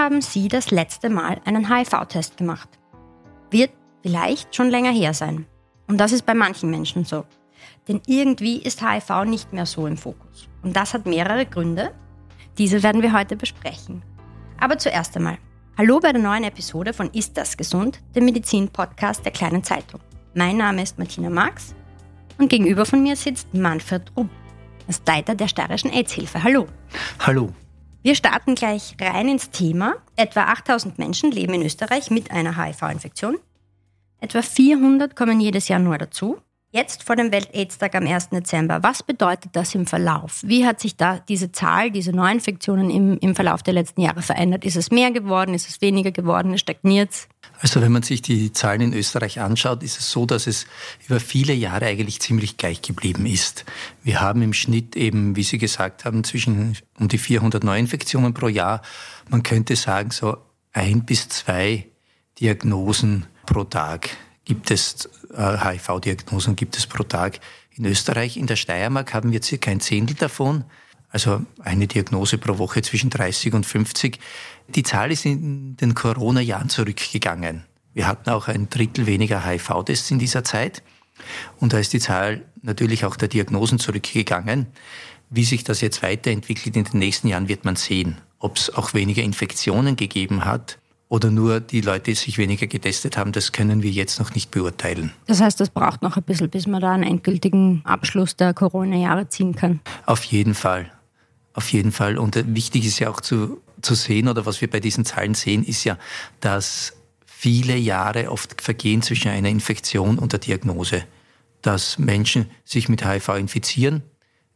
haben Sie das letzte Mal einen HIV-Test gemacht? Wird vielleicht schon länger her sein. Und das ist bei manchen Menschen so. Denn irgendwie ist HIV nicht mehr so im Fokus. Und das hat mehrere Gründe. Diese werden wir heute besprechen. Aber zuerst einmal, hallo bei der neuen Episode von Ist das gesund, dem Medizin-Podcast der kleinen Zeitung. Mein Name ist Martina Marx und gegenüber von mir sitzt Manfred Rupp, als Leiter der Steirischen AIDS-Hilfe. Hallo. Hallo. Wir starten gleich rein ins Thema. Etwa 8000 Menschen leben in Österreich mit einer HIV-Infektion. Etwa 400 kommen jedes Jahr nur dazu. Jetzt vor dem Welt-Aids-Tag am 1. Dezember, was bedeutet das im Verlauf? Wie hat sich da diese Zahl, diese Neuinfektionen im, im Verlauf der letzten Jahre verändert? Ist es mehr geworden? Ist es weniger geworden? Stagniert es? Also wenn man sich die Zahlen in Österreich anschaut, ist es so, dass es über viele Jahre eigentlich ziemlich gleich geblieben ist. Wir haben im Schnitt eben, wie Sie gesagt haben, zwischen um die 400 Neuinfektionen pro Jahr. Man könnte sagen, so ein bis zwei Diagnosen pro Tag gibt es, äh, HIV-Diagnosen gibt es pro Tag in Österreich. In der Steiermark haben wir circa ein Zehntel davon, also eine Diagnose pro Woche zwischen 30 und 50. Die Zahl ist in den Corona-Jahren zurückgegangen. Wir hatten auch ein Drittel weniger HIV-Tests in dieser Zeit. Und da ist die Zahl natürlich auch der Diagnosen zurückgegangen. Wie sich das jetzt weiterentwickelt in den nächsten Jahren, wird man sehen. Ob es auch weniger Infektionen gegeben hat, oder nur die Leute sich weniger getestet haben, das können wir jetzt noch nicht beurteilen. Das heißt, das braucht noch ein bisschen, bis man da einen endgültigen Abschluss der Corona-Jahre ziehen kann. Auf jeden Fall. Auf jeden Fall. Und äh, wichtig ist ja auch zu, zu sehen, oder was wir bei diesen Zahlen sehen, ist ja, dass viele Jahre oft vergehen zwischen einer Infektion und der Diagnose. Dass Menschen sich mit HIV infizieren,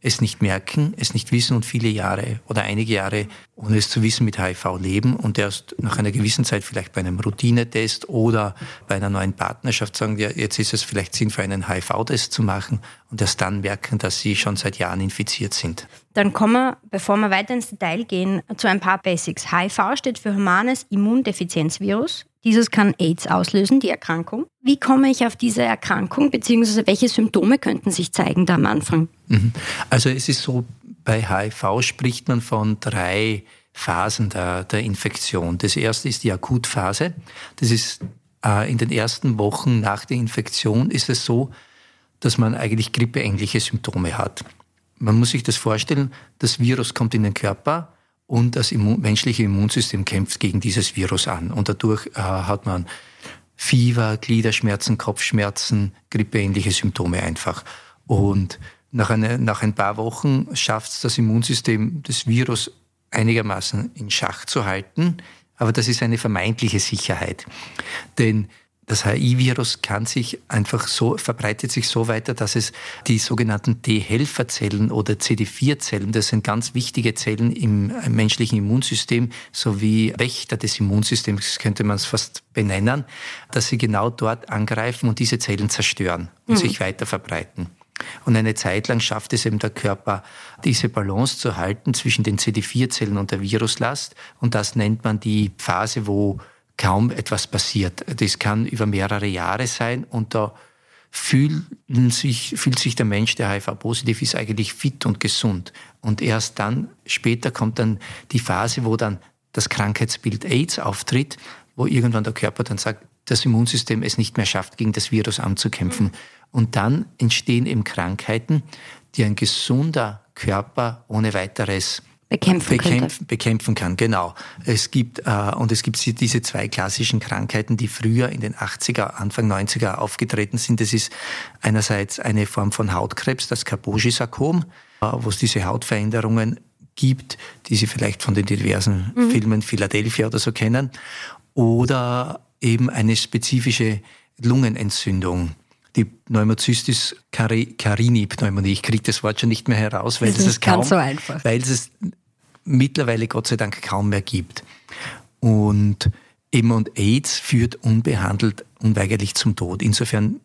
es nicht merken, es nicht wissen und viele Jahre oder einige Jahre, ohne es zu wissen, mit HIV leben und erst nach einer gewissen Zeit vielleicht bei einem Routinetest oder bei einer neuen Partnerschaft sagen, ja, jetzt ist es vielleicht sinnvoll, einen HIV-Test zu machen und erst dann merken, dass sie schon seit Jahren infiziert sind. Dann kommen wir, bevor wir weiter ins Detail gehen, zu ein paar Basics. HIV steht für humanes Immundefizienzvirus. Dieses kann AIDS auslösen, die Erkrankung. Wie komme ich auf diese Erkrankung, beziehungsweise welche Symptome könnten sich zeigen da am Anfang? Mhm. Also es ist so, bei HIV spricht man von drei Phasen der, der Infektion. Das erste ist die Akutphase. Das ist äh, in den ersten Wochen nach der Infektion ist es so, dass man eigentlich grippeähnliche Symptome hat. Man muss sich das vorstellen, das Virus kommt in den Körper, und das Immun menschliche Immunsystem kämpft gegen dieses Virus an. Und dadurch äh, hat man Fieber, Gliederschmerzen, Kopfschmerzen, grippeähnliche Symptome einfach. Und nach, eine, nach ein paar Wochen schafft es das Immunsystem, das Virus einigermaßen in Schach zu halten. Aber das ist eine vermeintliche Sicherheit. Denn das HIV-Virus kann sich einfach so, verbreitet sich so weiter, dass es die sogenannten T-Helferzellen oder CD4-Zellen, das sind ganz wichtige Zellen im menschlichen Immunsystem, sowie Wächter des Immunsystems, könnte man es fast benennen, dass sie genau dort angreifen und diese Zellen zerstören und mhm. sich weiter verbreiten. Und eine Zeit lang schafft es eben der Körper, diese Balance zu halten zwischen den CD4-Zellen und der Viruslast. Und das nennt man die Phase, wo kaum etwas passiert. Das kann über mehrere Jahre sein und da fühlen sich, fühlt sich der Mensch, der HIV-positiv ist, eigentlich fit und gesund. Und erst dann, später kommt dann die Phase, wo dann das Krankheitsbild AIDS auftritt, wo irgendwann der Körper dann sagt, das Immunsystem es nicht mehr schafft, gegen das Virus anzukämpfen. Und dann entstehen eben Krankheiten, die ein gesunder Körper ohne weiteres bekämpfen, bekämpfen, bekämpfen kann. Genau. Es gibt, äh, und es gibt diese zwei klassischen Krankheiten, die früher in den 80er, Anfang 90er aufgetreten sind. Das ist einerseits eine Form von Hautkrebs, das Kaposi-Sarkom, äh, wo es diese Hautveränderungen gibt, die Sie vielleicht von den diversen mhm. Filmen Philadelphia oder so kennen. Oder eben eine spezifische Lungenentzündung die Pneumocystis carini Pneumonie. Ich kriege das Wort schon nicht mehr heraus, weil es kaum, so weil es mittlerweile Gott sei Dank kaum mehr gibt. Und eben und AIDS führt unbehandelt unweigerlich zum Tod. Insofern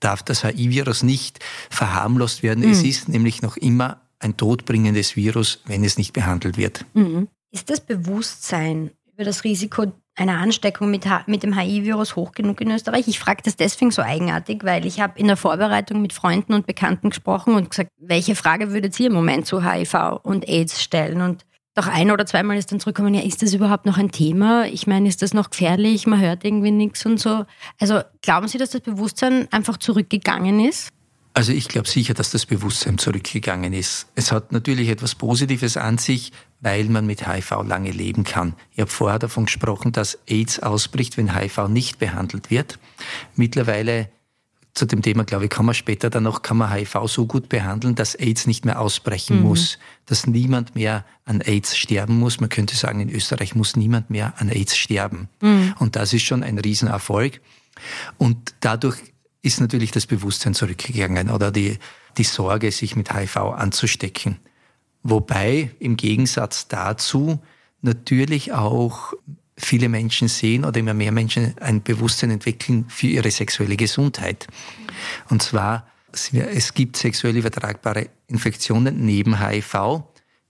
darf das HIV-Virus nicht verharmlost werden. Mhm. Es ist nämlich noch immer ein todbringendes Virus, wenn es nicht behandelt wird. Mhm. Ist das Bewusstsein über das Risiko einer Ansteckung mit, mit dem HIV-Virus hoch genug in Österreich? Ich frage das deswegen so eigenartig, weil ich habe in der Vorbereitung mit Freunden und Bekannten gesprochen und gesagt, welche Frage würdet ihr im Moment zu HIV und AIDS stellen? Und doch ein oder zweimal ist dann zurückgekommen, ja, ist das überhaupt noch ein Thema? Ich meine, ist das noch gefährlich? Man hört irgendwie nichts und so. Also glauben Sie, dass das Bewusstsein einfach zurückgegangen ist? Also ich glaube sicher, dass das Bewusstsein zurückgegangen ist. Es hat natürlich etwas Positives an sich, weil man mit HIV lange leben kann. Ich habe vorher davon gesprochen, dass AIDS ausbricht, wenn HIV nicht behandelt wird. Mittlerweile zu dem Thema, glaube ich, kann man später dann noch, kann man HIV so gut behandeln, dass AIDS nicht mehr ausbrechen mhm. muss, dass niemand mehr an AIDS sterben muss. Man könnte sagen, in Österreich muss niemand mehr an AIDS sterben. Mhm. Und das ist schon ein Riesenerfolg. Und dadurch ist natürlich das Bewusstsein zurückgegangen oder die, die Sorge, sich mit HIV anzustecken. Wobei im Gegensatz dazu natürlich auch viele Menschen sehen oder immer mehr Menschen ein Bewusstsein entwickeln für ihre sexuelle Gesundheit. Und zwar, es gibt sexuell übertragbare Infektionen neben HIV,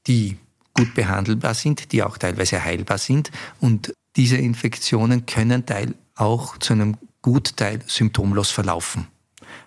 die gut behandelbar sind, die auch teilweise heilbar sind. Und diese Infektionen können teil auch zu einem Gutteil symptomlos verlaufen.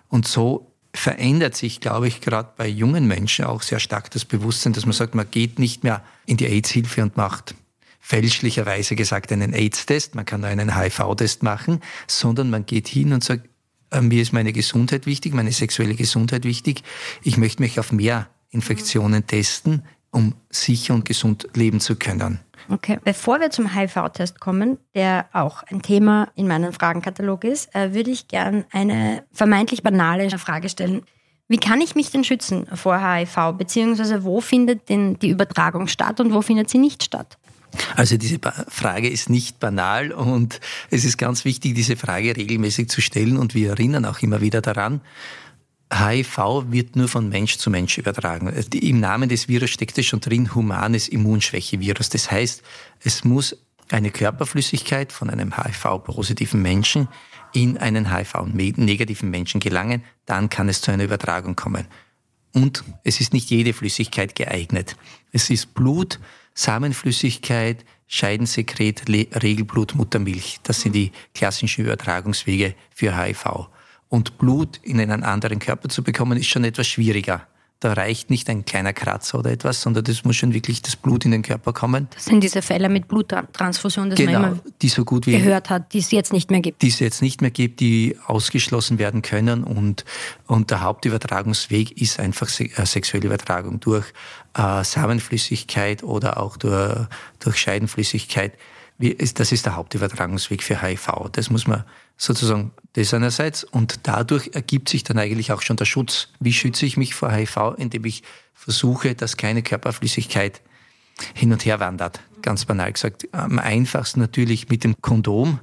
Und so verändert sich, glaube ich, gerade bei jungen Menschen auch sehr stark das Bewusstsein, dass man sagt, man geht nicht mehr in die AIDS-Hilfe und macht fälschlicherweise gesagt einen AIDS-Test, man kann einen HIV-Test machen, sondern man geht hin und sagt, äh, mir ist meine Gesundheit wichtig, meine sexuelle Gesundheit wichtig, ich möchte mich auf mehr Infektionen testen, um sicher und gesund leben zu können. Okay, bevor wir zum HIV-Test kommen, der auch ein Thema in meinem Fragenkatalog ist, äh, würde ich gern eine vermeintlich banale Frage stellen. Wie kann ich mich denn schützen vor HIV, beziehungsweise wo findet denn die Übertragung statt und wo findet sie nicht statt? Also diese Frage ist nicht banal und es ist ganz wichtig, diese Frage regelmäßig zu stellen und wir erinnern auch immer wieder daran. HIV wird nur von Mensch zu Mensch übertragen. Im Namen des Virus steckt es schon drin, humanes Immunschwächevirus. Das heißt, es muss eine Körperflüssigkeit von einem HIV-positiven Menschen in einen HIV-negativen Menschen gelangen, dann kann es zu einer Übertragung kommen. Und es ist nicht jede Flüssigkeit geeignet. Es ist Blut, Samenflüssigkeit, Scheidensekret, Regelblut, Muttermilch. Das sind die klassischen Übertragungswege für HIV. Und Blut in einen anderen Körper zu bekommen, ist schon etwas schwieriger. Da reicht nicht ein kleiner Kratzer oder etwas, sondern das muss schon wirklich das Blut in den Körper kommen. Das sind diese Fälle mit Bluttransfusion, das genau, man immer die so gut wie gehört hat, die es jetzt nicht mehr gibt. Die es jetzt nicht mehr gibt, die ausgeschlossen werden können. Und, und der Hauptübertragungsweg ist einfach äh, sexuelle Übertragung durch äh, Samenflüssigkeit oder auch durch, durch Scheidenflüssigkeit. Das ist der Hauptübertragungsweg für HIV. Das muss man sozusagen das einerseits und dadurch ergibt sich dann eigentlich auch schon der Schutz. Wie schütze ich mich vor HIV, indem ich versuche, dass keine Körperflüssigkeit hin und her wandert. Ganz banal gesagt. Am einfachsten natürlich mit dem Kondom.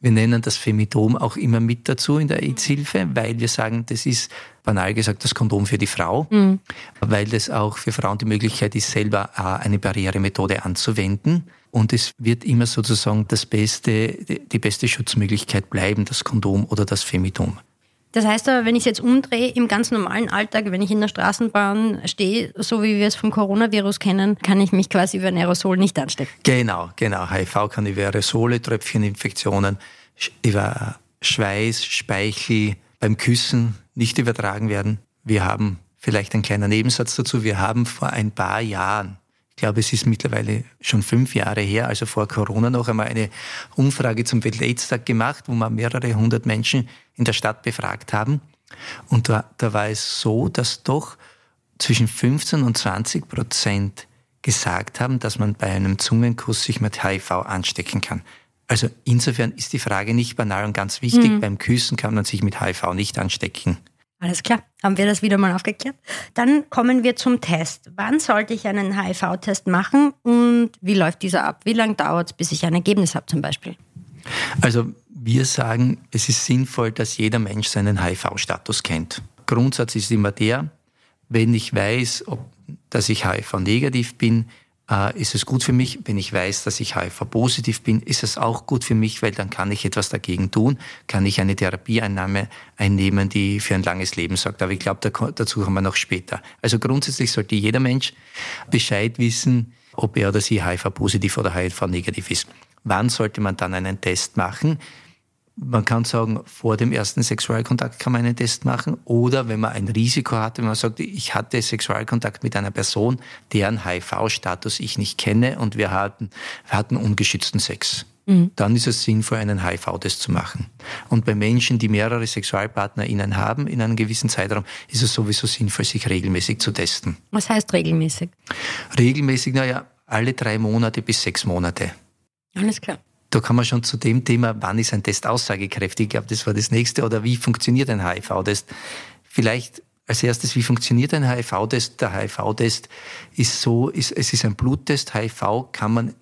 Wir nennen das Femidom auch immer mit dazu in der AIDS-Hilfe, weil wir sagen, das ist banal gesagt das Kondom für die Frau, mhm. weil das auch für Frauen die Möglichkeit ist, selber äh, eine Barrieremethode anzuwenden. Und es wird immer sozusagen das beste, die beste Schutzmöglichkeit bleiben, das Kondom oder das Femidom. Das heißt aber, wenn ich es jetzt umdrehe, im ganz normalen Alltag, wenn ich in der Straßenbahn stehe, so wie wir es vom Coronavirus kennen, kann ich mich quasi über ein Aerosol nicht anstecken. Genau, genau. HIV kann über Aerosole, Tröpfcheninfektionen, über Schweiß, Speichel, beim Küssen nicht übertragen werden. Wir haben vielleicht einen kleinen Nebensatz dazu. Wir haben vor ein paar Jahren ich glaube, es ist mittlerweile schon fünf Jahre her, also vor Corona noch einmal eine Umfrage zum Welt-AIDS-Tag gemacht, wo wir mehrere hundert Menschen in der Stadt befragt haben. Und da, da war es so, dass doch zwischen 15 und 20 Prozent gesagt haben, dass man bei einem Zungenkuss sich mit HIV anstecken kann. Also insofern ist die Frage nicht banal und ganz wichtig. Mhm. Beim Küssen kann man sich mit HIV nicht anstecken. Alles klar, haben wir das wieder mal aufgeklärt. Dann kommen wir zum Test. Wann sollte ich einen HIV-Test machen und wie läuft dieser ab? Wie lange dauert es, bis ich ein Ergebnis habe zum Beispiel? Also wir sagen, es ist sinnvoll, dass jeder Mensch seinen HIV-Status kennt. Grundsatz ist immer der, wenn ich weiß, ob, dass ich HIV-negativ bin, äh, ist es gut für mich. Wenn ich weiß, dass ich HIV-positiv bin, ist es auch gut für mich, weil dann kann ich etwas dagegen tun, kann ich eine Therapieeinnahme einnehmen, die für ein langes Leben sorgt. Aber ich glaube, dazu kommen wir noch später. Also grundsätzlich sollte jeder Mensch Bescheid wissen, ob er oder sie HIV-positiv oder HIV-negativ ist. Wann sollte man dann einen Test machen? Man kann sagen, vor dem ersten Sexualkontakt kann man einen Test machen oder wenn man ein Risiko hat, wenn man sagt, ich hatte Sexualkontakt mit einer Person, deren HIV-Status ich nicht kenne und wir hatten, wir hatten ungeschützten Sex. Mhm. Dann ist es sinnvoll, einen HIV-Test zu machen. Und bei Menschen, die mehrere SexualpartnerInnen haben in einem gewissen Zeitraum, ist es sowieso sinnvoll, sich regelmäßig zu testen. Was heißt regelmäßig? Regelmäßig, naja, alle drei Monate bis sechs Monate. Alles klar da kann man schon zu dem Thema, wann ist ein Test aussagekräftig, ich glaube, das war das nächste, oder wie funktioniert ein HIV-Test. Vielleicht als erstes, wie funktioniert ein HIV-Test? Der HIV-Test ist so, ist, es ist ein Bluttest. HIV kann man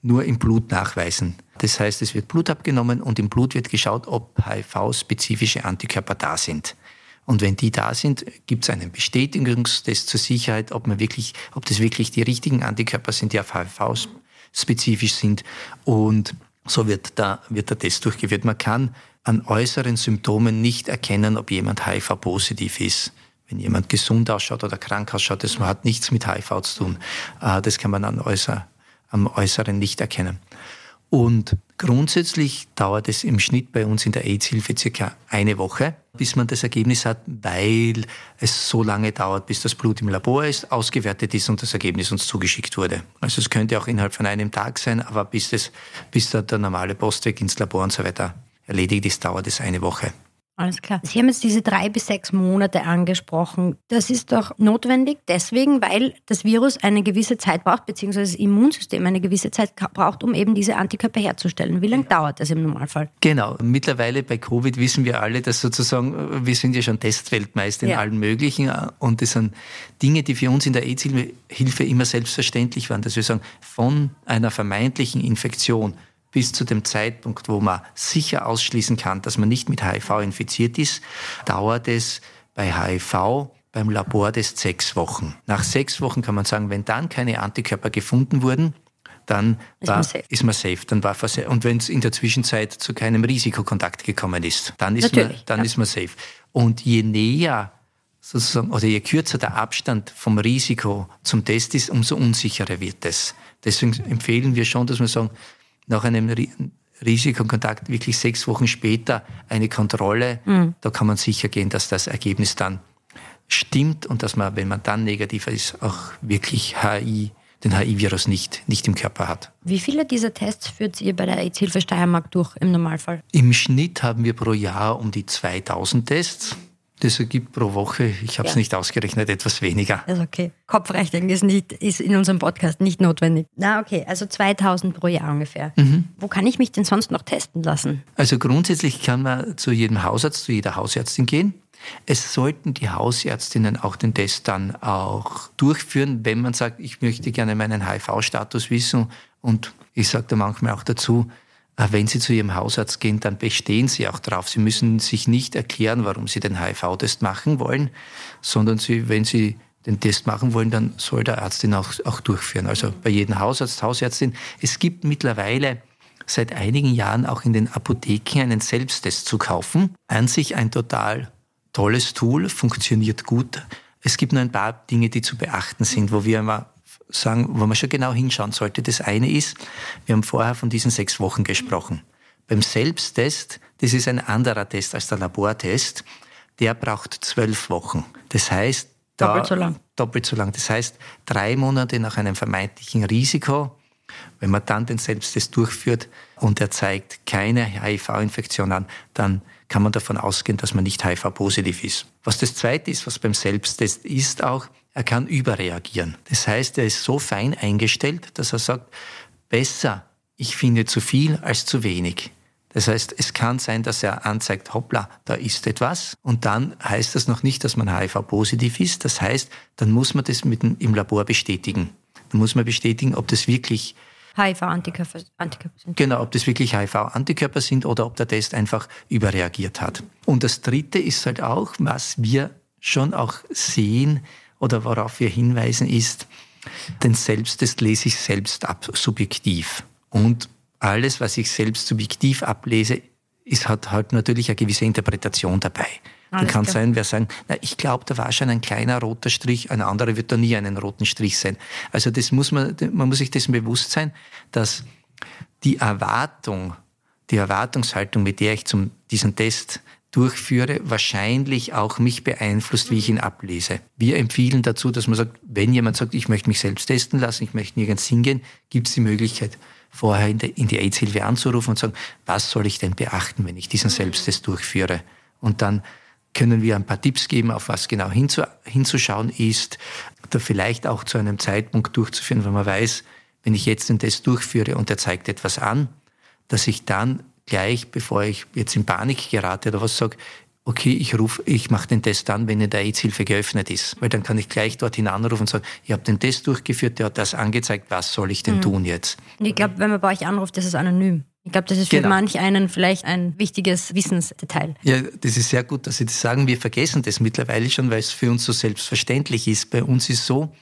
nur im Blut nachweisen. Das heißt, es wird Blut abgenommen und im Blut wird geschaut, ob HIV-spezifische Antikörper da sind. Und wenn die da sind, gibt es einen Bestätigungstest zur Sicherheit, ob man wirklich, ob das wirklich die richtigen Antikörper sind, die auf HIV spezifisch sind. Und so wird, da, wird der Test durchgeführt. Man kann an äußeren Symptomen nicht erkennen, ob jemand HIV-positiv ist. Wenn jemand gesund ausschaut oder krank ausschaut, das hat nichts mit HIV zu tun. Äh, das kann man an äußer, am Äußeren nicht erkennen. Und grundsätzlich dauert es im Schnitt bei uns in der AIDS-Hilfe circa eine Woche, bis man das Ergebnis hat, weil es so lange dauert, bis das Blut im Labor ist, ausgewertet ist und das Ergebnis uns zugeschickt wurde. Also es könnte auch innerhalb von einem Tag sein, aber bis, das, bis da der normale Postweg ins Labor und so weiter erledigt ist, dauert es eine Woche. Alles klar. Sie haben jetzt diese drei bis sechs Monate angesprochen. Das ist doch notwendig deswegen, weil das Virus eine gewisse Zeit braucht, beziehungsweise das Immunsystem eine gewisse Zeit braucht, um eben diese Antikörper herzustellen. Wie lange dauert das im Normalfall? Genau. Mittlerweile bei Covid wissen wir alle, dass sozusagen, wir sind ja schon Testweltmeister in ja. allen möglichen und das sind Dinge, die für uns in der AIDS-Hilfe immer selbstverständlich waren, dass wir sagen, von einer vermeintlichen Infektion bis zu dem Zeitpunkt, wo man sicher ausschließen kann, dass man nicht mit HIV infiziert ist, dauert es bei HIV beim Labortest sechs Wochen. Nach sechs Wochen kann man sagen, wenn dann keine Antikörper gefunden wurden, dann ist, war, man, safe. Ist man safe. Dann war und wenn es in der Zwischenzeit zu keinem Risikokontakt gekommen ist, dann ist, man, dann ja. ist man safe. Und je näher sozusagen, oder je kürzer der Abstand vom Risiko zum Test ist, umso unsicherer wird es. Deswegen empfehlen wir schon, dass wir sagen, nach einem Risikokontakt wirklich sechs Wochen später eine Kontrolle. Mhm. Da kann man sicher gehen, dass das Ergebnis dann stimmt und dass man, wenn man dann negativer ist, auch wirklich HI, den HI-Virus nicht, nicht im Körper hat. Wie viele dieser Tests führt ihr bei der AIDS-Hilfe Steiermark durch im Normalfall? Im Schnitt haben wir pro Jahr um die 2000 Tests. Das ergibt pro Woche, ich habe es ja. nicht ausgerechnet, etwas weniger. Also okay. Kopfrechnen ist, nicht, ist in unserem Podcast nicht notwendig. Na okay, also 2000 pro Jahr ungefähr. Mhm. Wo kann ich mich denn sonst noch testen lassen? Also grundsätzlich kann man zu jedem Hausarzt, zu jeder Hausärztin gehen. Es sollten die Hausärztinnen auch den Test dann auch durchführen, wenn man sagt, ich möchte gerne meinen HIV-Status wissen. Und ich sage da manchmal auch dazu, wenn Sie zu Ihrem Hausarzt gehen, dann bestehen Sie auch drauf. Sie müssen sich nicht erklären, warum Sie den HIV-Test machen wollen, sondern Sie, wenn Sie den Test machen wollen, dann soll der Arzt ihn auch, auch durchführen. Also bei jedem Hausarzt, Hausärztin. Es gibt mittlerweile seit einigen Jahren auch in den Apotheken einen Selbsttest zu kaufen. An sich ein total tolles Tool, funktioniert gut. Es gibt nur ein paar Dinge, die zu beachten sind, wo wir immer sagen, wo man schon genau hinschauen sollte. Das eine ist, wir haben vorher von diesen sechs Wochen gesprochen. Beim Selbsttest, das ist ein anderer Test als der Labortest, der braucht zwölf Wochen. Das heißt, da, doppelt so lang. Doppelt so lang. Das heißt, drei Monate nach einem vermeintlichen Risiko, wenn man dann den Selbsttest durchführt und er zeigt keine HIV-Infektion an, dann kann man davon ausgehen, dass man nicht HIV-positiv ist. Was das Zweite ist, was beim Selbsttest ist auch, er kann überreagieren. Das heißt, er ist so fein eingestellt, dass er sagt, besser, ich finde zu viel als zu wenig. Das heißt, es kann sein, dass er anzeigt, hoppla, da ist etwas. Und dann heißt das noch nicht, dass man HIV-positiv ist. Das heißt, dann muss man das mit dem, im Labor bestätigen. Dann muss man bestätigen, ob das wirklich HIV-Antikörper sind. Genau, ob das wirklich HIV-Antikörper sind oder ob der Test einfach überreagiert hat. Und das Dritte ist halt auch, was wir schon auch sehen, oder worauf wir hinweisen, ist, den Selbsttest lese ich selbst ab, subjektiv. Und alles, was ich selbst subjektiv ablese, ist, hat halt natürlich eine gewisse Interpretation dabei. Dann kann es sein, wer sagen, na, ich glaube, da war schon ein kleiner roter Strich, ein anderer wird da nie einen roten Strich sein. Also das muss man, man muss sich dessen bewusst sein, dass die Erwartung die Erwartungshaltung, mit der ich zum, diesen Test durchführe, wahrscheinlich auch mich beeinflusst, wie ich ihn ablese. Wir empfehlen dazu, dass man sagt, wenn jemand sagt, ich möchte mich selbst testen lassen, ich möchte nirgends hingehen, gibt es die Möglichkeit, vorher in, in die AIDS-Hilfe anzurufen und sagen, was soll ich denn beachten, wenn ich diesen Selbsttest durchführe? Und dann können wir ein paar Tipps geben, auf was genau hinzu, hinzuschauen ist, da vielleicht auch zu einem Zeitpunkt durchzuführen, wenn man weiß, wenn ich jetzt den Test durchführe und er zeigt etwas an, dass ich dann gleich, bevor ich jetzt in Panik gerate oder was sage, okay, ich rufe, ich mache den Test dann, wenn in der AIDS-Hilfe geöffnet ist. Weil dann kann ich gleich dorthin anrufen und sagen, ich habe den Test durchgeführt, der hat das angezeigt, was soll ich denn mhm. tun jetzt? ich glaube, wenn man bei euch anruft, das ist anonym. Ich glaube, das ist für genau. manch einen vielleicht ein wichtiges Wissensdetail. Ja, das ist sehr gut, dass Sie das sagen. Wir vergessen das mittlerweile schon, weil es für uns so selbstverständlich ist. Bei uns ist so,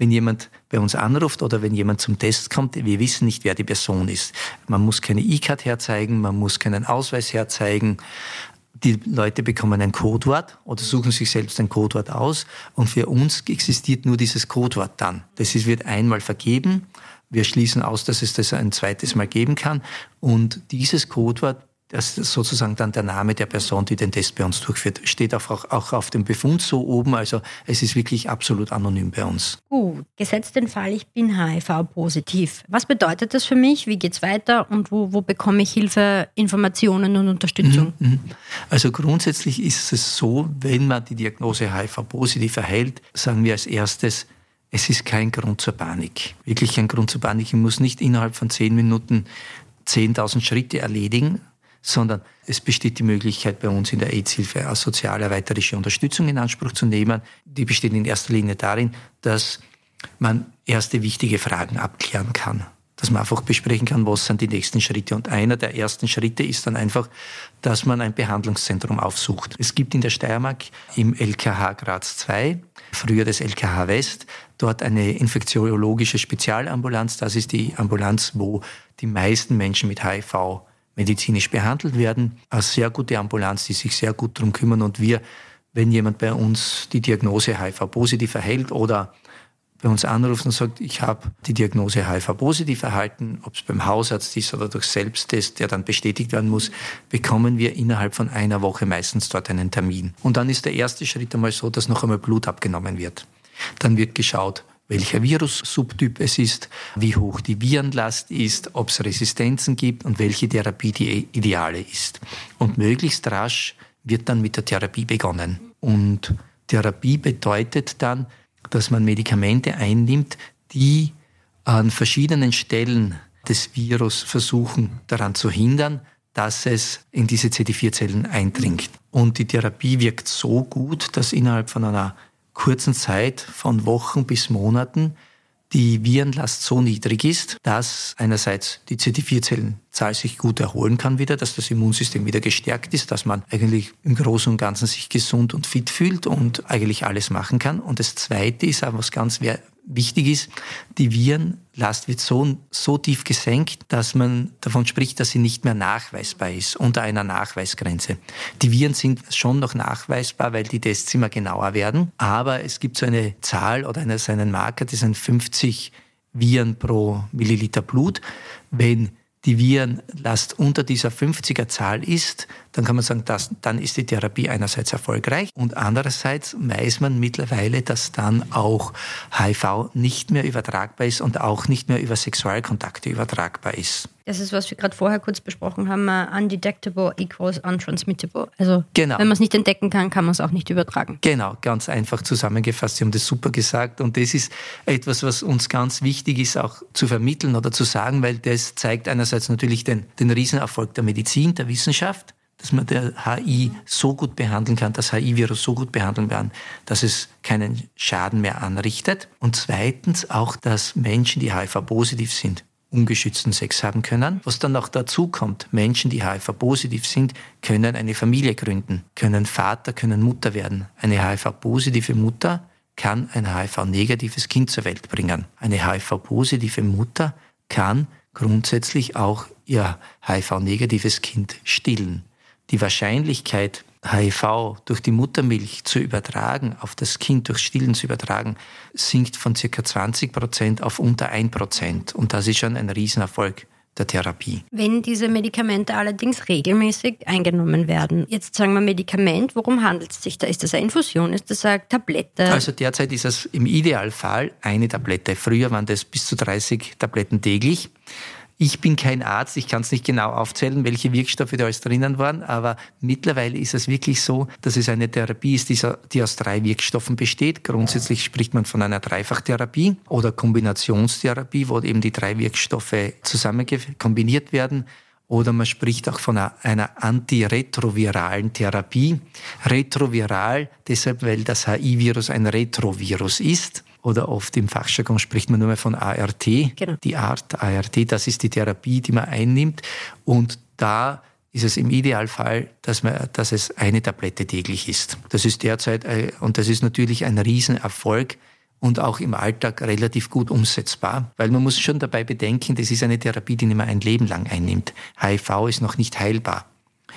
wenn jemand bei uns anruft oder wenn jemand zum Test kommt, wir wissen nicht, wer die Person ist. Man muss keine E-Card herzeigen, man muss keinen Ausweis herzeigen. Die Leute bekommen ein Codewort oder suchen sich selbst ein Codewort aus und für uns existiert nur dieses Codewort dann. Das wird einmal vergeben wir schließen aus, dass es das ein zweites Mal geben kann. Und dieses Codewort, das ist sozusagen dann der Name der Person, die den Test bei uns durchführt, steht auch, auch auf dem Befund so oben. Also es ist wirklich absolut anonym bei uns. Gut, gesetzt den Fall, ich bin HIV-positiv. Was bedeutet das für mich? Wie geht es weiter? Und wo, wo bekomme ich Hilfe, Informationen und Unterstützung? Mhm, mhm. Also grundsätzlich ist es so, wenn man die Diagnose HIV-positiv erhält, sagen wir als erstes, es ist kein Grund zur Panik. Wirklich kein Grund zur Panik. Ich muss nicht innerhalb von zehn Minuten 10.000 Schritte erledigen, sondern es besteht die Möglichkeit bei uns in der AIDS-Hilfe als sozialerweiterische Unterstützung in Anspruch zu nehmen. Die besteht in erster Linie darin, dass man erste wichtige Fragen abklären kann. Dass man einfach besprechen kann, was sind die nächsten Schritte. Und einer der ersten Schritte ist dann einfach, dass man ein Behandlungszentrum aufsucht. Es gibt in der Steiermark im LKH Graz II, früher das LKH West, dort eine infektiologische Spezialambulanz. Das ist die Ambulanz, wo die meisten Menschen mit HIV medizinisch behandelt werden. Eine sehr gute Ambulanz, die sich sehr gut darum kümmern. Und wir, wenn jemand bei uns die Diagnose HIV-positiv erhält oder bei uns anruft und sagt, ich habe die Diagnose HIV-positiv erhalten, ob es beim Hausarzt ist oder durch Selbsttest, der dann bestätigt werden muss, bekommen wir innerhalb von einer Woche meistens dort einen Termin. Und dann ist der erste Schritt einmal so, dass noch einmal Blut abgenommen wird. Dann wird geschaut, welcher Virussubtyp es ist, wie hoch die Virenlast ist, ob es Resistenzen gibt und welche Therapie die ideale ist. Und möglichst rasch wird dann mit der Therapie begonnen. Und Therapie bedeutet dann, dass man Medikamente einnimmt, die an verschiedenen Stellen des Virus versuchen daran zu hindern, dass es in diese CD4-Zellen eindringt. Und die Therapie wirkt so gut, dass innerhalb von einer kurzen Zeit von Wochen bis Monaten die Virenlast so niedrig ist, dass einerseits die CD4-Zellenzahl sich gut erholen kann wieder, dass das Immunsystem wieder gestärkt ist, dass man eigentlich im Großen und Ganzen sich gesund und fit fühlt und eigentlich alles machen kann. Und das Zweite ist auch was ganz wichtig ist, die Virenlast wird so, so tief gesenkt, dass man davon spricht, dass sie nicht mehr nachweisbar ist, unter einer Nachweisgrenze. Die Viren sind schon noch nachweisbar, weil die Tests immer genauer werden, aber es gibt so eine Zahl oder eine, so einen Marker, das sind 50 Viren pro Milliliter Blut. Wenn die Virenlast unter dieser 50er Zahl ist, dann kann man sagen, dass, dann ist die Therapie einerseits erfolgreich und andererseits weiß man mittlerweile, dass dann auch HIV nicht mehr übertragbar ist und auch nicht mehr über Sexualkontakte übertragbar ist. Das ist, was wir gerade vorher kurz besprochen haben, uh, undetectable equals untransmittable. Also genau. wenn man es nicht entdecken kann, kann man es auch nicht übertragen. Genau, ganz einfach zusammengefasst. Sie haben das super gesagt und das ist etwas, was uns ganz wichtig ist, auch zu vermitteln oder zu sagen, weil das zeigt einerseits natürlich den, den Riesenerfolg der Medizin, der Wissenschaft, dass man der HI so gut behandeln kann, das HI-Virus so gut behandeln kann, dass es keinen Schaden mehr anrichtet. Und zweitens auch, dass Menschen, die HIV-positiv sind, ungeschützten Sex haben können. Was dann noch dazu kommt, Menschen, die HIV-positiv sind, können eine Familie gründen, können Vater, können Mutter werden. Eine HIV-positive Mutter kann ein HIV-negatives Kind zur Welt bringen. Eine HIV-positive Mutter kann grundsätzlich auch ihr HIV-negatives Kind stillen die Wahrscheinlichkeit, HIV durch die Muttermilch zu übertragen, auf das Kind durch Stillen zu übertragen, sinkt von circa 20 Prozent auf unter 1 Prozent. Und das ist schon ein Riesenerfolg der Therapie. Wenn diese Medikamente allerdings regelmäßig eingenommen werden, jetzt sagen wir Medikament, worum handelt es sich da? Ist das eine Infusion? Ist das eine Tablette? Also derzeit ist es im Idealfall eine Tablette. Früher waren das bis zu 30 Tabletten täglich. Ich bin kein Arzt, ich kann es nicht genau aufzählen, welche Wirkstoffe da alles drinnen waren, aber mittlerweile ist es wirklich so, dass es eine Therapie ist, die aus drei Wirkstoffen besteht. Grundsätzlich spricht man von einer Dreifachtherapie oder Kombinationstherapie, wo eben die drei Wirkstoffe zusammen kombiniert werden. Oder man spricht auch von einer, antiretroviralen Therapie. Retroviral, deshalb, weil das HIV-Virus ein Retrovirus ist oder oft im Fachjargon spricht man nur mehr von ART. Genau. Die Art ART, das ist die Therapie, die man einnimmt. Und da ist es im Idealfall, dass, man, dass es eine Tablette täglich ist. Das ist derzeit, äh, und das ist natürlich ein Riesenerfolg und auch im Alltag relativ gut umsetzbar, weil man muss schon dabei bedenken, das ist eine Therapie, die man ein Leben lang einnimmt. HIV ist noch nicht heilbar.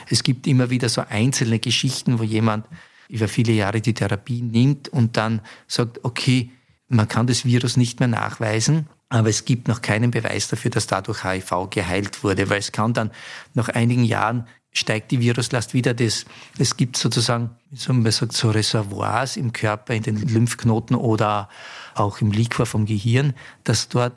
Es gibt immer wieder so einzelne Geschichten, wo jemand über viele Jahre die Therapie nimmt und dann sagt, okay, man kann das Virus nicht mehr nachweisen, aber es gibt noch keinen Beweis dafür, dass dadurch HIV geheilt wurde, weil es kann dann nach einigen Jahren steigt die Viruslast wieder. Das, es gibt sozusagen, wie man sagt, so Reservoirs im Körper, in den Lymphknoten oder auch im Liquor vom Gehirn, dass dort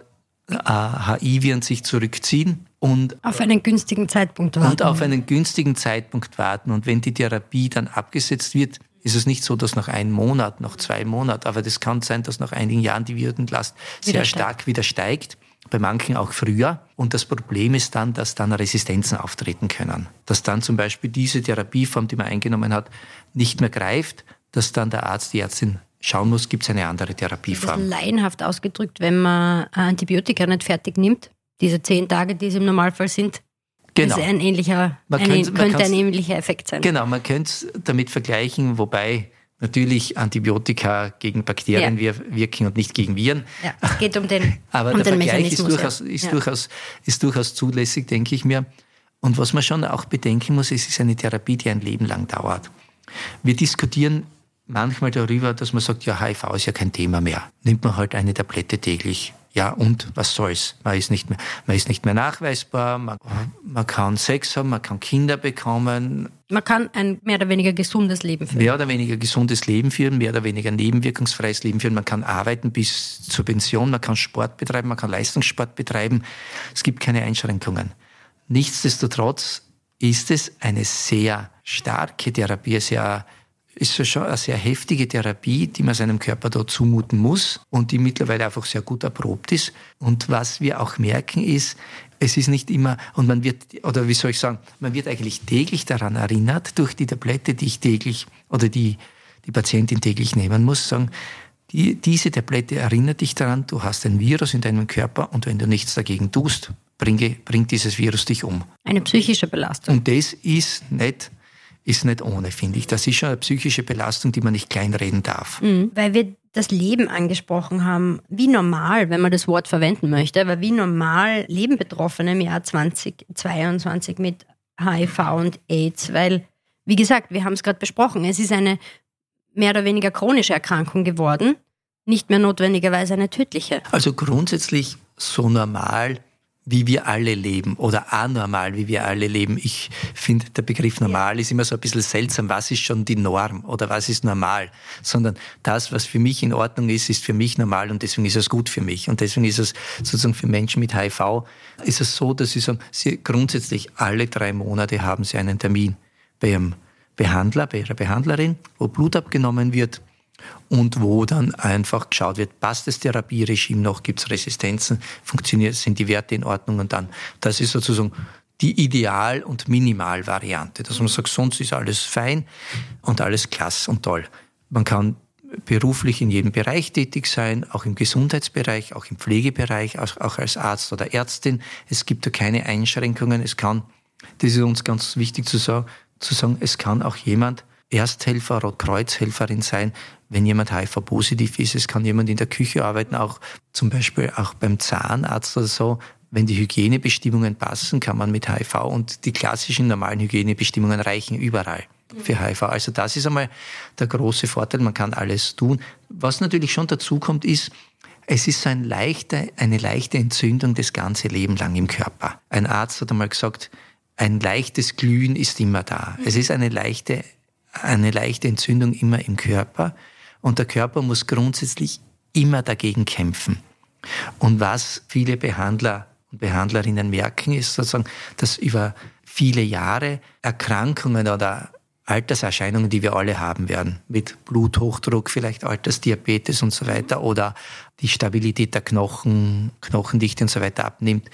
HIV-Viren sich zurückziehen und auf einen günstigen Zeitpunkt warten. Und auf einen günstigen Zeitpunkt warten. Und wenn die Therapie dann abgesetzt wird, ist es nicht so, dass nach einem Monat, nach zwei Monaten, aber das kann sein, dass nach einigen Jahren die Virenlast sehr stark wieder steigt, bei manchen auch früher. Und das Problem ist dann, dass dann Resistenzen auftreten können. Dass dann zum Beispiel diese Therapieform, die man eingenommen hat, nicht mehr greift, dass dann der Arzt, die Ärztin schauen muss, gibt es eine andere Therapieform. Das ist laienhaft ausgedrückt, wenn man Antibiotika nicht fertig nimmt, diese zehn Tage, die es im Normalfall sind, Genau. Das ein ähnlicher, man ein, könnte, könnte ein ähnlicher Effekt sein. Genau, man könnte es damit vergleichen, wobei natürlich Antibiotika gegen Bakterien ja. wirken und nicht gegen Viren. Ja, es geht um den Aber um der den Vergleich ist durchaus, ist, ja. durchaus, ist durchaus zulässig, denke ich mir. Und was man schon auch bedenken muss, es ist eine Therapie, die ein Leben lang dauert. Wir diskutieren manchmal darüber, dass man sagt, ja, HIV ist ja kein Thema mehr. Nimmt man halt eine Tablette täglich. Ja, und was soll's? Man ist nicht mehr, man ist nicht mehr nachweisbar, man, man kann Sex haben, man kann Kinder bekommen. Man kann ein mehr oder weniger gesundes Leben führen. Mehr oder weniger gesundes Leben führen, mehr oder weniger nebenwirkungsfreies Leben führen. Man kann arbeiten bis zur Pension, man kann Sport betreiben, man kann Leistungssport betreiben. Es gibt keine Einschränkungen. Nichtsdestotrotz ist es eine sehr starke Therapie, sehr ist ja schon eine sehr heftige Therapie, die man seinem Körper da zumuten muss und die mittlerweile einfach sehr gut erprobt ist. Und was wir auch merken ist, es ist nicht immer, und man wird, oder wie soll ich sagen, man wird eigentlich täglich daran erinnert, durch die Tablette, die ich täglich, oder die die Patientin täglich nehmen muss, sagen, die, diese Tablette erinnert dich daran, du hast ein Virus in deinem Körper und wenn du nichts dagegen tust, bringe, bringt dieses Virus dich um. Eine psychische Belastung. Und das ist nicht ist nicht ohne, finde ich. Das ist schon eine psychische Belastung, die man nicht kleinreden darf. Mhm, weil wir das Leben angesprochen haben, wie normal, wenn man das Wort verwenden möchte, aber wie normal leben Betroffene im Jahr 2022 mit HIV und AIDS, weil, wie gesagt, wir haben es gerade besprochen, es ist eine mehr oder weniger chronische Erkrankung geworden, nicht mehr notwendigerweise eine tödliche. Also grundsätzlich so normal wie wir alle leben oder anormal, wie wir alle leben. Ich finde, der Begriff normal ja. ist immer so ein bisschen seltsam. Was ist schon die Norm oder was ist normal? Sondern das, was für mich in Ordnung ist, ist für mich normal und deswegen ist es gut für mich. Und deswegen ist es sozusagen für Menschen mit HIV, ist es so, dass sie sagen, sie grundsätzlich alle drei Monate haben sie einen Termin bei ihrem Behandler, bei ihrer Behandlerin, wo Blut abgenommen wird und wo dann einfach geschaut wird, passt das Therapieregime noch, gibt es Resistenzen, funktioniert, sind die Werte in Ordnung und dann, das ist sozusagen die Ideal- und Minimalvariante, dass man sagt, sonst ist alles fein und alles klasse und toll. Man kann beruflich in jedem Bereich tätig sein, auch im Gesundheitsbereich, auch im Pflegebereich, auch als Arzt oder Ärztin. Es gibt da keine Einschränkungen. Es kann, das ist uns ganz wichtig zu sagen, zu sagen es kann auch jemand Ersthelfer oder Kreuzhelferin sein, wenn jemand HIV-positiv ist. Es kann jemand in der Küche arbeiten, auch zum Beispiel auch beim Zahnarzt oder so. Wenn die Hygienebestimmungen passen, kann man mit HIV und die klassischen normalen Hygienebestimmungen reichen überall für HIV. Also das ist einmal der große Vorteil. Man kann alles tun. Was natürlich schon dazu kommt, ist, Es ist so ein leichter, eine leichte Entzündung das ganze Leben lang im Körper. Ein Arzt hat einmal gesagt, ein leichtes Glühen ist immer da. Es ist eine leichte, eine leichte Entzündung immer im Körper und der Körper muss grundsätzlich immer dagegen kämpfen. Und was viele Behandler und Behandlerinnen merken, ist sozusagen, dass über viele Jahre Erkrankungen oder Alterserscheinungen, die wir alle haben werden, mit Bluthochdruck, vielleicht Altersdiabetes und so weiter, oder die Stabilität der Knochen, Knochendichte und so weiter abnimmt,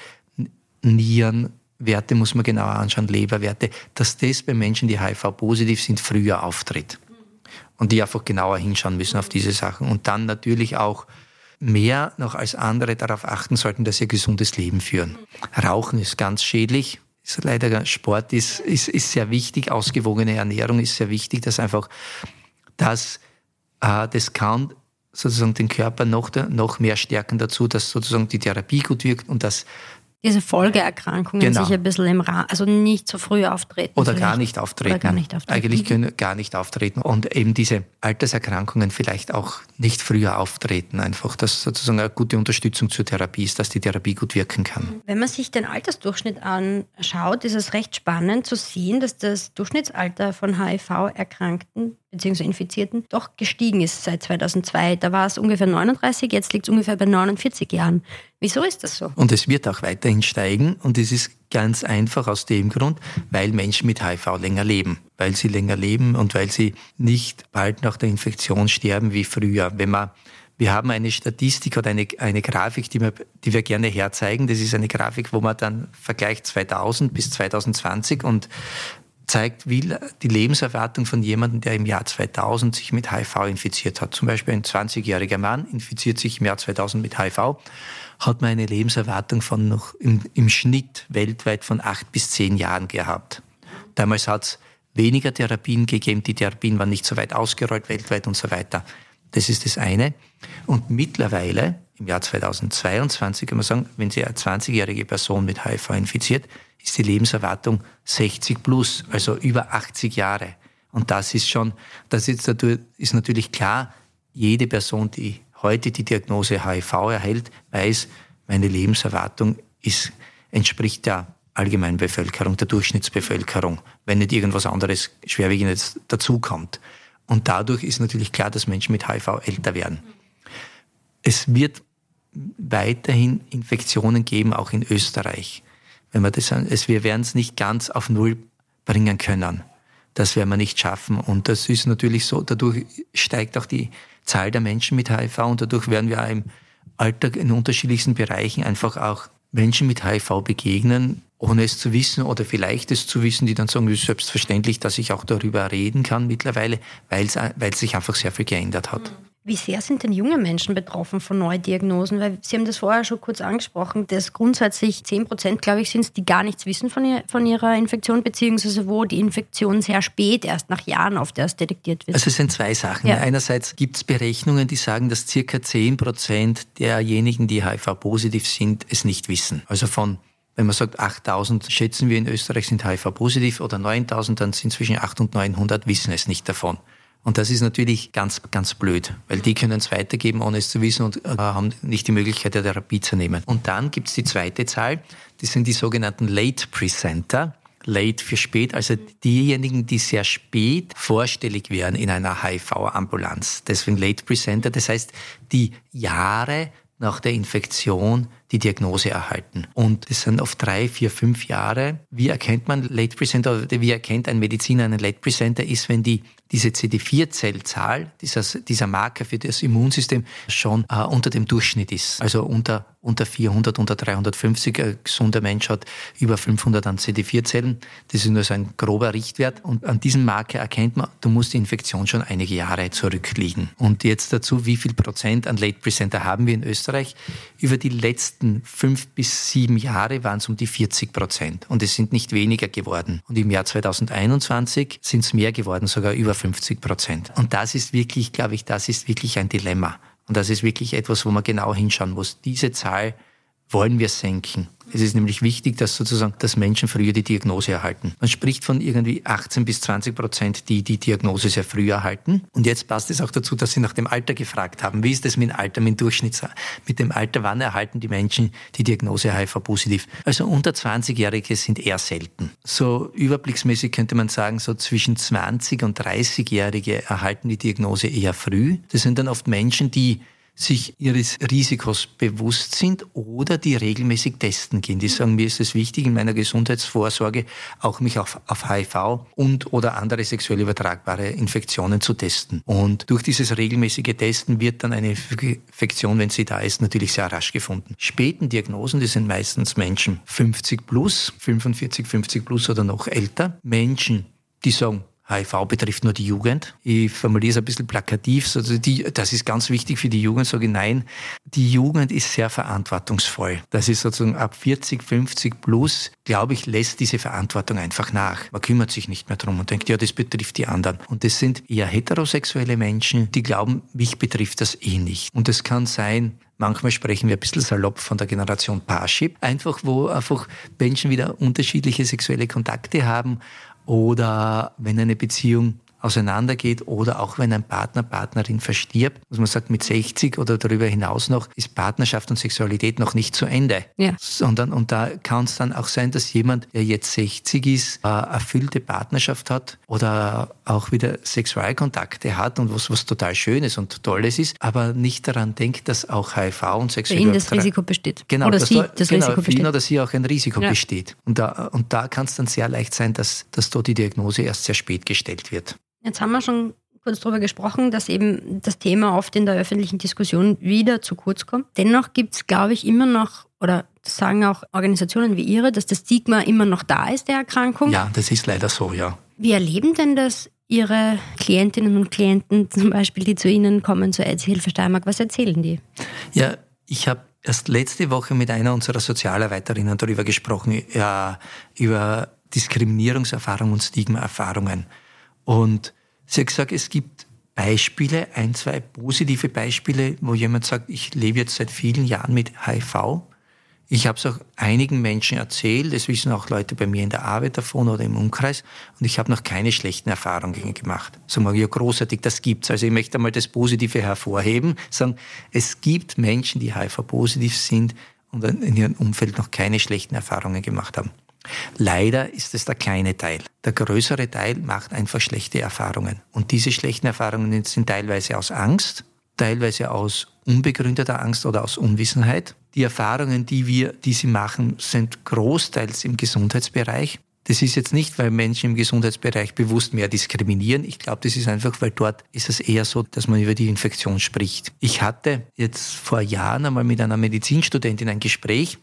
Nierenwerte muss man genauer anschauen, Leberwerte, dass das bei Menschen, die HIV-positiv sind, früher auftritt. Und die einfach genauer hinschauen müssen auf diese Sachen. Und dann natürlich auch mehr noch als andere darauf achten sollten, dass sie ein gesundes Leben führen. Rauchen ist ganz schädlich. Ist leider Sport ist, ist, ist sehr wichtig, ausgewogene Ernährung ist sehr wichtig, dass einfach das, äh, kann sozusagen den Körper noch, noch mehr stärken dazu, dass sozusagen die Therapie gut wirkt und dass diese Folgeerkrankungen genau. sich ein bisschen im Rahmen, also nicht so früh auftreten. Oder gar nicht auftreten. Oder gar nicht auftreten. Eigentlich können gar nicht auftreten. Und eben diese Alterserkrankungen vielleicht auch nicht früher auftreten. Einfach, dass sozusagen eine gute Unterstützung zur Therapie ist, dass die Therapie gut wirken kann. Wenn man sich den Altersdurchschnitt anschaut, ist es recht spannend zu sehen, dass das Durchschnittsalter von HIV-Erkrankten bzw. Infizierten doch gestiegen ist seit 2002. Da war es ungefähr 39, jetzt liegt es ungefähr bei 49 Jahren. Wieso ist das so? Und es wird auch weiterhin steigen und es ist ganz einfach aus dem Grund, weil Menschen mit HIV länger leben. Weil sie länger leben und weil sie nicht bald nach der Infektion sterben wie früher. Wenn man wir haben eine Statistik oder eine, eine Grafik, die wir, die wir gerne herzeigen. Das ist eine Grafik, wo man dann vergleicht 2000 bis 2020 und zeigt, wie die Lebenserwartung von jemandem, der im Jahr 2000 sich mit HIV infiziert hat. Zum Beispiel ein 20-jähriger Mann infiziert sich im Jahr 2000 mit HIV, hat man eine Lebenserwartung von noch im, im Schnitt weltweit von acht bis zehn Jahren gehabt. Damals hat es weniger Therapien gegeben, die Therapien waren nicht so weit ausgerollt weltweit und so weiter. Das ist das eine. Und mittlerweile, im Jahr 2022, kann man sagen, wenn Sie eine 20-jährige Person mit HIV infiziert, ist die Lebenserwartung 60 plus, also über 80 Jahre. Und das ist schon, das ist, ist natürlich klar, jede Person, die heute die Diagnose HIV erhält, weiß, meine Lebenserwartung ist, entspricht der allgemeinen Bevölkerung, der Durchschnittsbevölkerung, wenn nicht irgendwas anderes Schwerwiegendes dazukommt. Und dadurch ist natürlich klar, dass Menschen mit HIV älter werden. Es wird weiterhin Infektionen geben, auch in Österreich wenn wir das, wir werden es nicht ganz auf Null bringen können. Das werden wir nicht schaffen. Und das ist natürlich so, dadurch steigt auch die Zahl der Menschen mit HIV und dadurch werden wir auch im Alltag in unterschiedlichsten Bereichen einfach auch Menschen mit HIV begegnen, ohne es zu wissen oder vielleicht es zu wissen, die dann sagen, es ist selbstverständlich, dass ich auch darüber reden kann mittlerweile, weil es sich einfach sehr viel geändert hat. Mhm. Wie sehr sind denn junge Menschen betroffen von Neudiagnosen? Weil Sie haben das vorher schon kurz angesprochen, dass grundsätzlich 10 Prozent, glaube ich, sind es, die gar nichts wissen von, ihr, von ihrer Infektion, beziehungsweise wo die Infektion sehr spät, erst nach Jahren oft erst detektiert wird. Also es sind zwei Sachen. Ja. Einerseits gibt es Berechnungen, die sagen, dass circa 10 Prozent derjenigen, die HIV-positiv sind, es nicht wissen. Also von wenn man sagt, 8000 schätzen wir in Österreich sind HIV-positiv oder 9000, dann sind zwischen 800 und 900 wissen es nicht davon. Und das ist natürlich ganz, ganz blöd, weil die können es weitergeben, ohne es zu wissen und äh, haben nicht die Möglichkeit der Therapie zu nehmen. Und dann gibt es die zweite Zahl, das sind die sogenannten Late Presenter. Late für spät, also diejenigen, die sehr spät vorstellig werden in einer HIV-Ambulanz. Deswegen Late Presenter, das heißt, die Jahre nach der Infektion die Diagnose erhalten. Und das sind oft drei, vier, fünf Jahre. Wie erkennt man Late Presenter wie erkennt ein Mediziner einen Late Presenter, ist, wenn die diese CD4-Zellzahl, dieser, dieser Marker für das Immunsystem, schon äh, unter dem Durchschnitt ist. Also unter, unter 400, unter 350. Ein gesunder Mensch hat über 500 an CD4-Zellen. Das ist nur so ein grober Richtwert. Und an diesem Marker erkennt man, du musst die Infektion schon einige Jahre zurückliegen. Und jetzt dazu, wie viel Prozent an Late Presenter haben wir in Österreich? Über die letzten fünf bis sieben Jahre waren es um die 40 Prozent. Und es sind nicht weniger geworden. Und im Jahr 2021 sind es mehr geworden, sogar über 50 Prozent. Und das ist wirklich, glaube ich, das ist wirklich ein Dilemma. Und das ist wirklich etwas, wo man genau hinschauen muss. Diese Zahl wollen wir senken. Es ist nämlich wichtig, dass sozusagen, dass Menschen früher die Diagnose erhalten. Man spricht von irgendwie 18 bis 20 Prozent, die die Diagnose sehr früh erhalten. Und jetzt passt es auch dazu, dass Sie nach dem Alter gefragt haben. Wie ist das mit dem Alter, mit dem Durchschnitt? Mit dem Alter, wann erhalten die Menschen die Diagnose HIV-positiv? Also unter 20-Jährige sind eher selten. So überblicksmäßig könnte man sagen, so zwischen 20 und 30-Jährige erhalten die Diagnose eher früh. Das sind dann oft Menschen, die sich ihres Risikos bewusst sind oder die regelmäßig testen gehen. Die sagen, mir ist es wichtig in meiner Gesundheitsvorsorge auch mich auf, auf HIV und oder andere sexuell übertragbare Infektionen zu testen. Und durch dieses regelmäßige Testen wird dann eine Infektion, wenn sie da ist, natürlich sehr rasch gefunden. Späten Diagnosen, die sind meistens Menschen 50 plus, 45, 50 plus oder noch älter. Menschen, die sagen, HIV betrifft nur die Jugend. Ich formuliere es ein bisschen plakativ. Also die, das ist ganz wichtig für die Jugend. Sage ich, nein, die Jugend ist sehr verantwortungsvoll. Das ist sozusagen ab 40, 50 plus, glaube ich, lässt diese Verantwortung einfach nach. Man kümmert sich nicht mehr drum und denkt, ja, das betrifft die anderen. Und das sind eher heterosexuelle Menschen, die glauben, mich betrifft das eh nicht. Und es kann sein, Manchmal sprechen wir ein bisschen salopp von der Generation Parship, einfach wo einfach Menschen wieder unterschiedliche sexuelle Kontakte haben oder wenn eine Beziehung auseinandergeht oder auch wenn ein Partner, Partnerin verstirbt, was man sagt, mit 60 oder darüber hinaus noch, ist Partnerschaft und Sexualität noch nicht zu Ende. Ja. Sondern, und da kann es dann auch sein, dass jemand, der jetzt 60 ist, äh, erfüllte Partnerschaft hat oder auch wieder Sexualkontakte hat und was, was total Schönes und Tolles ist, aber nicht daran denkt, dass auch HIV und Sexualität. Ihn das Risiko besteht. Genau, oder sie da, das genau, Risiko besteht. oder sie auch ein Risiko ja. besteht. Und da, und da kann es dann sehr leicht sein, dass, dass dort die Diagnose erst sehr spät gestellt wird. Jetzt haben wir schon kurz darüber gesprochen, dass eben das Thema oft in der öffentlichen Diskussion wieder zu kurz kommt. Dennoch gibt es, glaube ich, immer noch, oder sagen auch Organisationen wie Ihre, dass das Stigma immer noch da ist, der Erkrankung. Ja, das ist leider so, ja. Wie erleben denn das Ihre Klientinnen und Klienten zum Beispiel, die zu Ihnen kommen zur AIDS-Hilfe Steiermark? Was erzählen die? Ja, ich habe erst letzte Woche mit einer unserer Sozialarbeiterinnen darüber gesprochen, ja, über Diskriminierungserfahrungen und Stigma-Erfahrungen. Und sie hat gesagt, es gibt Beispiele, ein, zwei positive Beispiele, wo jemand sagt, ich lebe jetzt seit vielen Jahren mit HIV. Ich habe es auch einigen Menschen erzählt, es wissen auch Leute bei mir in der Arbeit davon oder im Umkreis und ich habe noch keine schlechten Erfahrungen gemacht. Sagen wir, ja großartig, das gibt's. Also ich möchte einmal das Positive hervorheben, sagen, es gibt Menschen, die HIV-positiv sind und in ihrem Umfeld noch keine schlechten Erfahrungen gemacht haben. Leider ist es der kleine Teil. Der größere Teil macht einfach schlechte Erfahrungen. Und diese schlechten Erfahrungen sind teilweise aus Angst, teilweise aus unbegründeter Angst oder aus Unwissenheit. Die Erfahrungen, die wir, die sie machen, sind großteils im Gesundheitsbereich. Das ist jetzt nicht, weil Menschen im Gesundheitsbereich bewusst mehr diskriminieren. Ich glaube, das ist einfach, weil dort ist es eher so, dass man über die Infektion spricht. Ich hatte jetzt vor Jahren einmal mit einer Medizinstudentin ein Gespräch,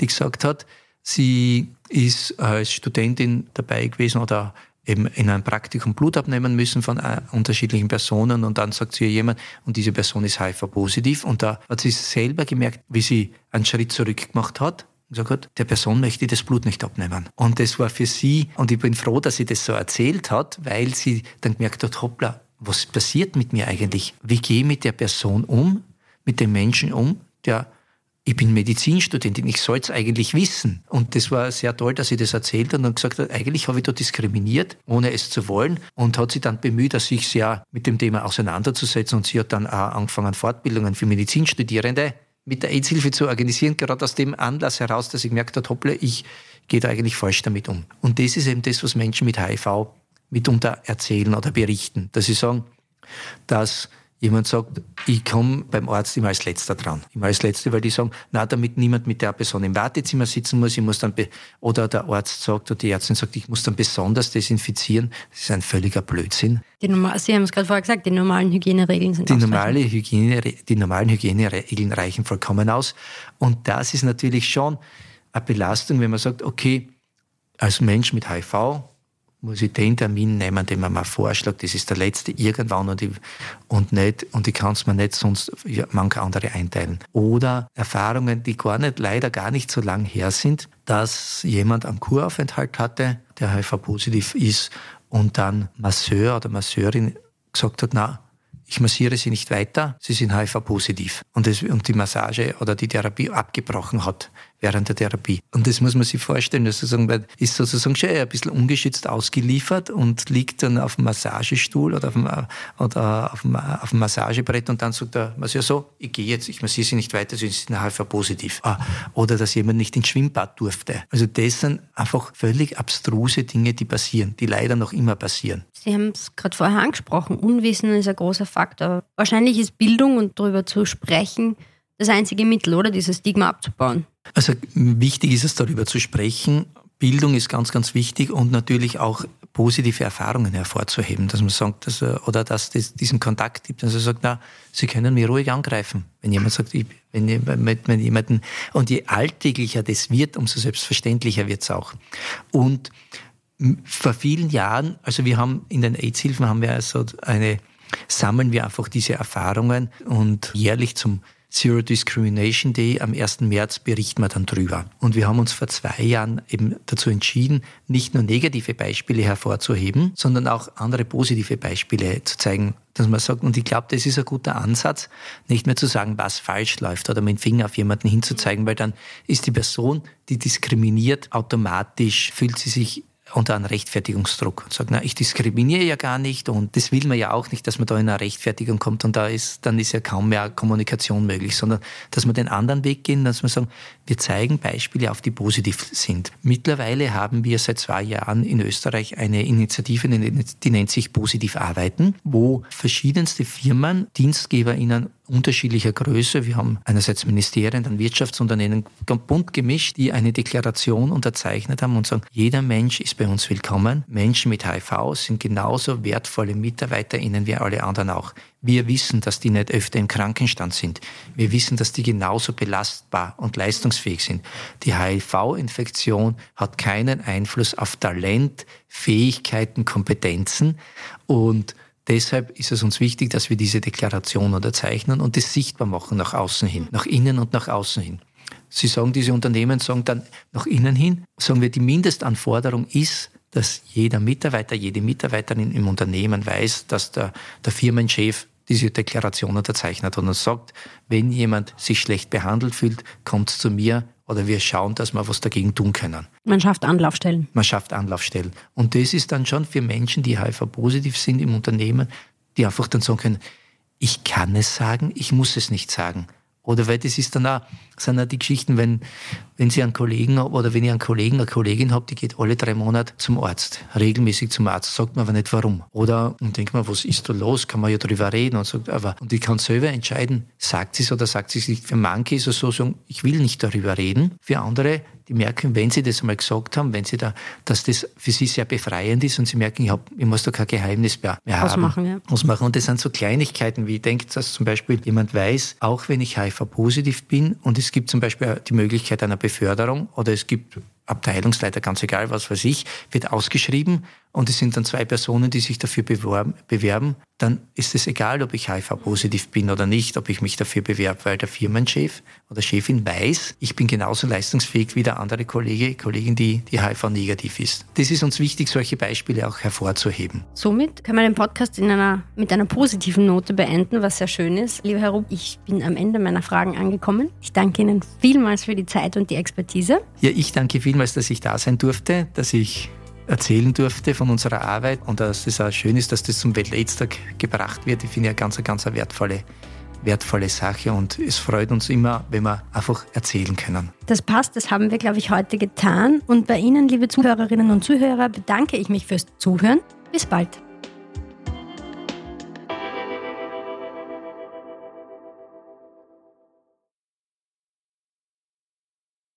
die gesagt hat, Sie ist als Studentin dabei gewesen oder eben in einem Praktikum Blut abnehmen müssen von äh, unterschiedlichen Personen und dann sagt sie jemand, und diese Person ist HIV-positiv und da hat sie selber gemerkt, wie sie einen Schritt zurück gemacht hat und gesagt hat, der Person möchte ich das Blut nicht abnehmen. Und das war für sie, und ich bin froh, dass sie das so erzählt hat, weil sie dann gemerkt hat, hoppla, was passiert mit mir eigentlich? Wie gehe ich mit der Person um, mit dem Menschen um, der ich bin Medizinstudentin, ich soll es eigentlich wissen. Und das war sehr toll, dass sie das erzählt hat und gesagt hat, eigentlich habe ich da diskriminiert, ohne es zu wollen. Und hat sich dann bemüht, sich sehr mit dem Thema auseinanderzusetzen. Und sie hat dann auch angefangen, Fortbildungen für Medizinstudierende mit der AIDS-Hilfe zu organisieren, gerade aus dem Anlass heraus, dass ich gemerkt habe, hopple, ich gehe da eigentlich falsch damit um. Und das ist eben das, was Menschen mit HIV mitunter erzählen oder berichten, dass sie sagen, dass jemand sagt, ich komme beim Arzt immer als Letzter dran. Immer als Letzter, weil die sagen, na, damit niemand mit der Person im Wartezimmer sitzen muss, ich muss dann, oder der Arzt sagt, oder die Ärztin sagt, ich muss dann besonders desinfizieren. Das ist ein völliger Blödsinn. Die Sie haben es gerade vorher gesagt, die normalen Hygieneregeln sind die normale Hygiene, Die normalen Hygieneregeln reichen vollkommen aus. Und das ist natürlich schon eine Belastung, wenn man sagt, okay, als Mensch mit HIV muss ich den Termin nehmen, den man mir vorschlägt. Das ist der letzte irgendwann und ich, und nicht, und ich kann es mir nicht sonst ja, manche andere einteilen. Oder Erfahrungen, die gar nicht, leider gar nicht so lang her sind, dass jemand einen Kuraufenthalt hatte, der HIV-positiv ist und dann Masseur oder Masseurin gesagt hat, na, ich massiere Sie nicht weiter, Sie sind HIV-positiv. Und, und die Massage oder die Therapie abgebrochen hat, während der Therapie. Und das muss man sich vorstellen, dass sozusagen, weil ist sozusagen schon ein bisschen ungeschützt ausgeliefert und liegt dann auf dem Massagestuhl oder auf dem, oder auf dem, auf dem Massagebrett und dann sagt der Masseur so, ich gehe jetzt, ich massiere Sie nicht weiter, Sie sind nachher positiv. Ah, oder dass jemand nicht ins Schwimmbad durfte. Also das sind einfach völlig abstruse Dinge, die passieren, die leider noch immer passieren. Sie haben es gerade vorher angesprochen, Unwissen ist ein großer Faktor. Wahrscheinlich ist Bildung und darüber zu sprechen das einzige Mittel, oder? Dieses Stigma abzubauen. Also wichtig ist es, darüber zu sprechen. Bildung ist ganz, ganz wichtig und natürlich auch positive Erfahrungen hervorzuheben, dass man sagt, dass, oder dass es diesen Kontakt gibt, dass er sagt, na, Sie können mich ruhig angreifen. Wenn jemand sagt, ich, wenn, wenn jemanden, und je alltäglicher das wird, umso selbstverständlicher wird es auch. Und vor vielen Jahren, also wir haben in den AIDS-Hilfen haben wir also eine, sammeln wir einfach diese Erfahrungen und jährlich zum Zero Discrimination Day am 1. März berichten wir dann drüber. Und wir haben uns vor zwei Jahren eben dazu entschieden, nicht nur negative Beispiele hervorzuheben, sondern auch andere positive Beispiele zu zeigen, dass man sagt, und ich glaube, das ist ein guter Ansatz, nicht mehr zu sagen, was falsch läuft oder mit dem Finger auf jemanden hinzuzeigen, weil dann ist die Person, die diskriminiert, automatisch fühlt sie sich unter einem Rechtfertigungsdruck und sagt, na, ich diskriminiere ja gar nicht und das will man ja auch nicht, dass man da in eine Rechtfertigung kommt und da ist, dann ist ja kaum mehr Kommunikation möglich, sondern dass man den anderen Weg gehen, dass wir sagen, wir zeigen Beispiele auf, die positiv sind. Mittlerweile haben wir seit zwei Jahren in Österreich eine Initiative, die nennt sich Positiv Arbeiten, wo verschiedenste Firmen, DienstgeberInnen unterschiedlicher Größe. Wir haben einerseits Ministerien, dann Wirtschaftsunternehmen, bunt gemischt, die eine Deklaration unterzeichnet haben und sagen, jeder Mensch ist bei uns willkommen. Menschen mit HIV sind genauso wertvolle MitarbeiterInnen wie alle anderen auch. Wir wissen, dass die nicht öfter im Krankenstand sind. Wir wissen, dass die genauso belastbar und leistungsfähig sind. Die HIV-Infektion hat keinen Einfluss auf Talent, Fähigkeiten, Kompetenzen und Deshalb ist es uns wichtig, dass wir diese Deklaration unterzeichnen und das sichtbar machen nach außen hin, nach innen und nach außen hin. Sie sagen, diese Unternehmen sagen dann nach innen hin, sagen wir, die Mindestanforderung ist, dass jeder Mitarbeiter, jede Mitarbeiterin im Unternehmen weiß, dass der, der Firmenchef diese Deklaration unterzeichnet und sagt, wenn jemand sich schlecht behandelt fühlt, kommt zu mir, oder wir schauen, dass wir was dagegen tun können. Man schafft Anlaufstellen. Man schafft Anlaufstellen. Und das ist dann schon für Menschen, die HIV-positiv sind im Unternehmen, die einfach dann sagen können, ich kann es sagen, ich muss es nicht sagen. Oder weil das ist dann auch, sind auch die Geschichten, wenn, wenn Sie einen Kollegen oder wenn ich einen Kollegen, eine Kollegin habe, die geht alle drei Monate zum Arzt, regelmäßig zum Arzt, sagt man aber nicht warum. Oder und denkt man, was ist da los? Kann man ja drüber reden und sagt, aber und ich kann selber entscheiden, sagt sie es oder sagt sie es nicht. Für manche ist es so, sagen, ich will nicht darüber reden. Für andere die merken, wenn sie das einmal gesagt haben, wenn sie da, dass das für sie sehr befreiend ist und sie merken, ich, hab, ich muss da kein Geheimnis mehr, mehr Ausmachen, haben. Ja. Ausmachen. Und das sind so Kleinigkeiten, wie ich denke, dass zum Beispiel jemand weiß, auch wenn ich HIV-positiv bin und es gibt zum Beispiel die Möglichkeit einer Beförderung oder es gibt Abteilungsleiter, ganz egal, was weiß ich, wird ausgeschrieben und es sind dann zwei Personen, die sich dafür bewerben, dann ist es egal, ob ich HIV-positiv bin oder nicht, ob ich mich dafür bewerbe, weil der Firmenchef oder Chefin weiß, ich bin genauso leistungsfähig wie der andere Kollege, Kollegin, die, die HIV-negativ ist. Das ist uns wichtig, solche Beispiele auch hervorzuheben. Somit können wir den Podcast in einer, mit einer positiven Note beenden, was sehr schön ist. Lieber Herr Rupp, ich bin am Ende meiner Fragen angekommen. Ich danke Ihnen vielmals für die Zeit und die Expertise. Ja, ich danke vielmals, dass ich da sein durfte, dass ich erzählen durfte von unserer Arbeit und dass es auch schön ist, dass das zum Welt-AIDS-Tag gebracht wird. Ich finde ja ganz, ganz eine wertvolle, wertvolle Sache und es freut uns immer, wenn wir einfach erzählen können. Das passt, das haben wir, glaube ich, heute getan. Und bei Ihnen, liebe Zuhörerinnen und Zuhörer, bedanke ich mich fürs Zuhören. Bis bald.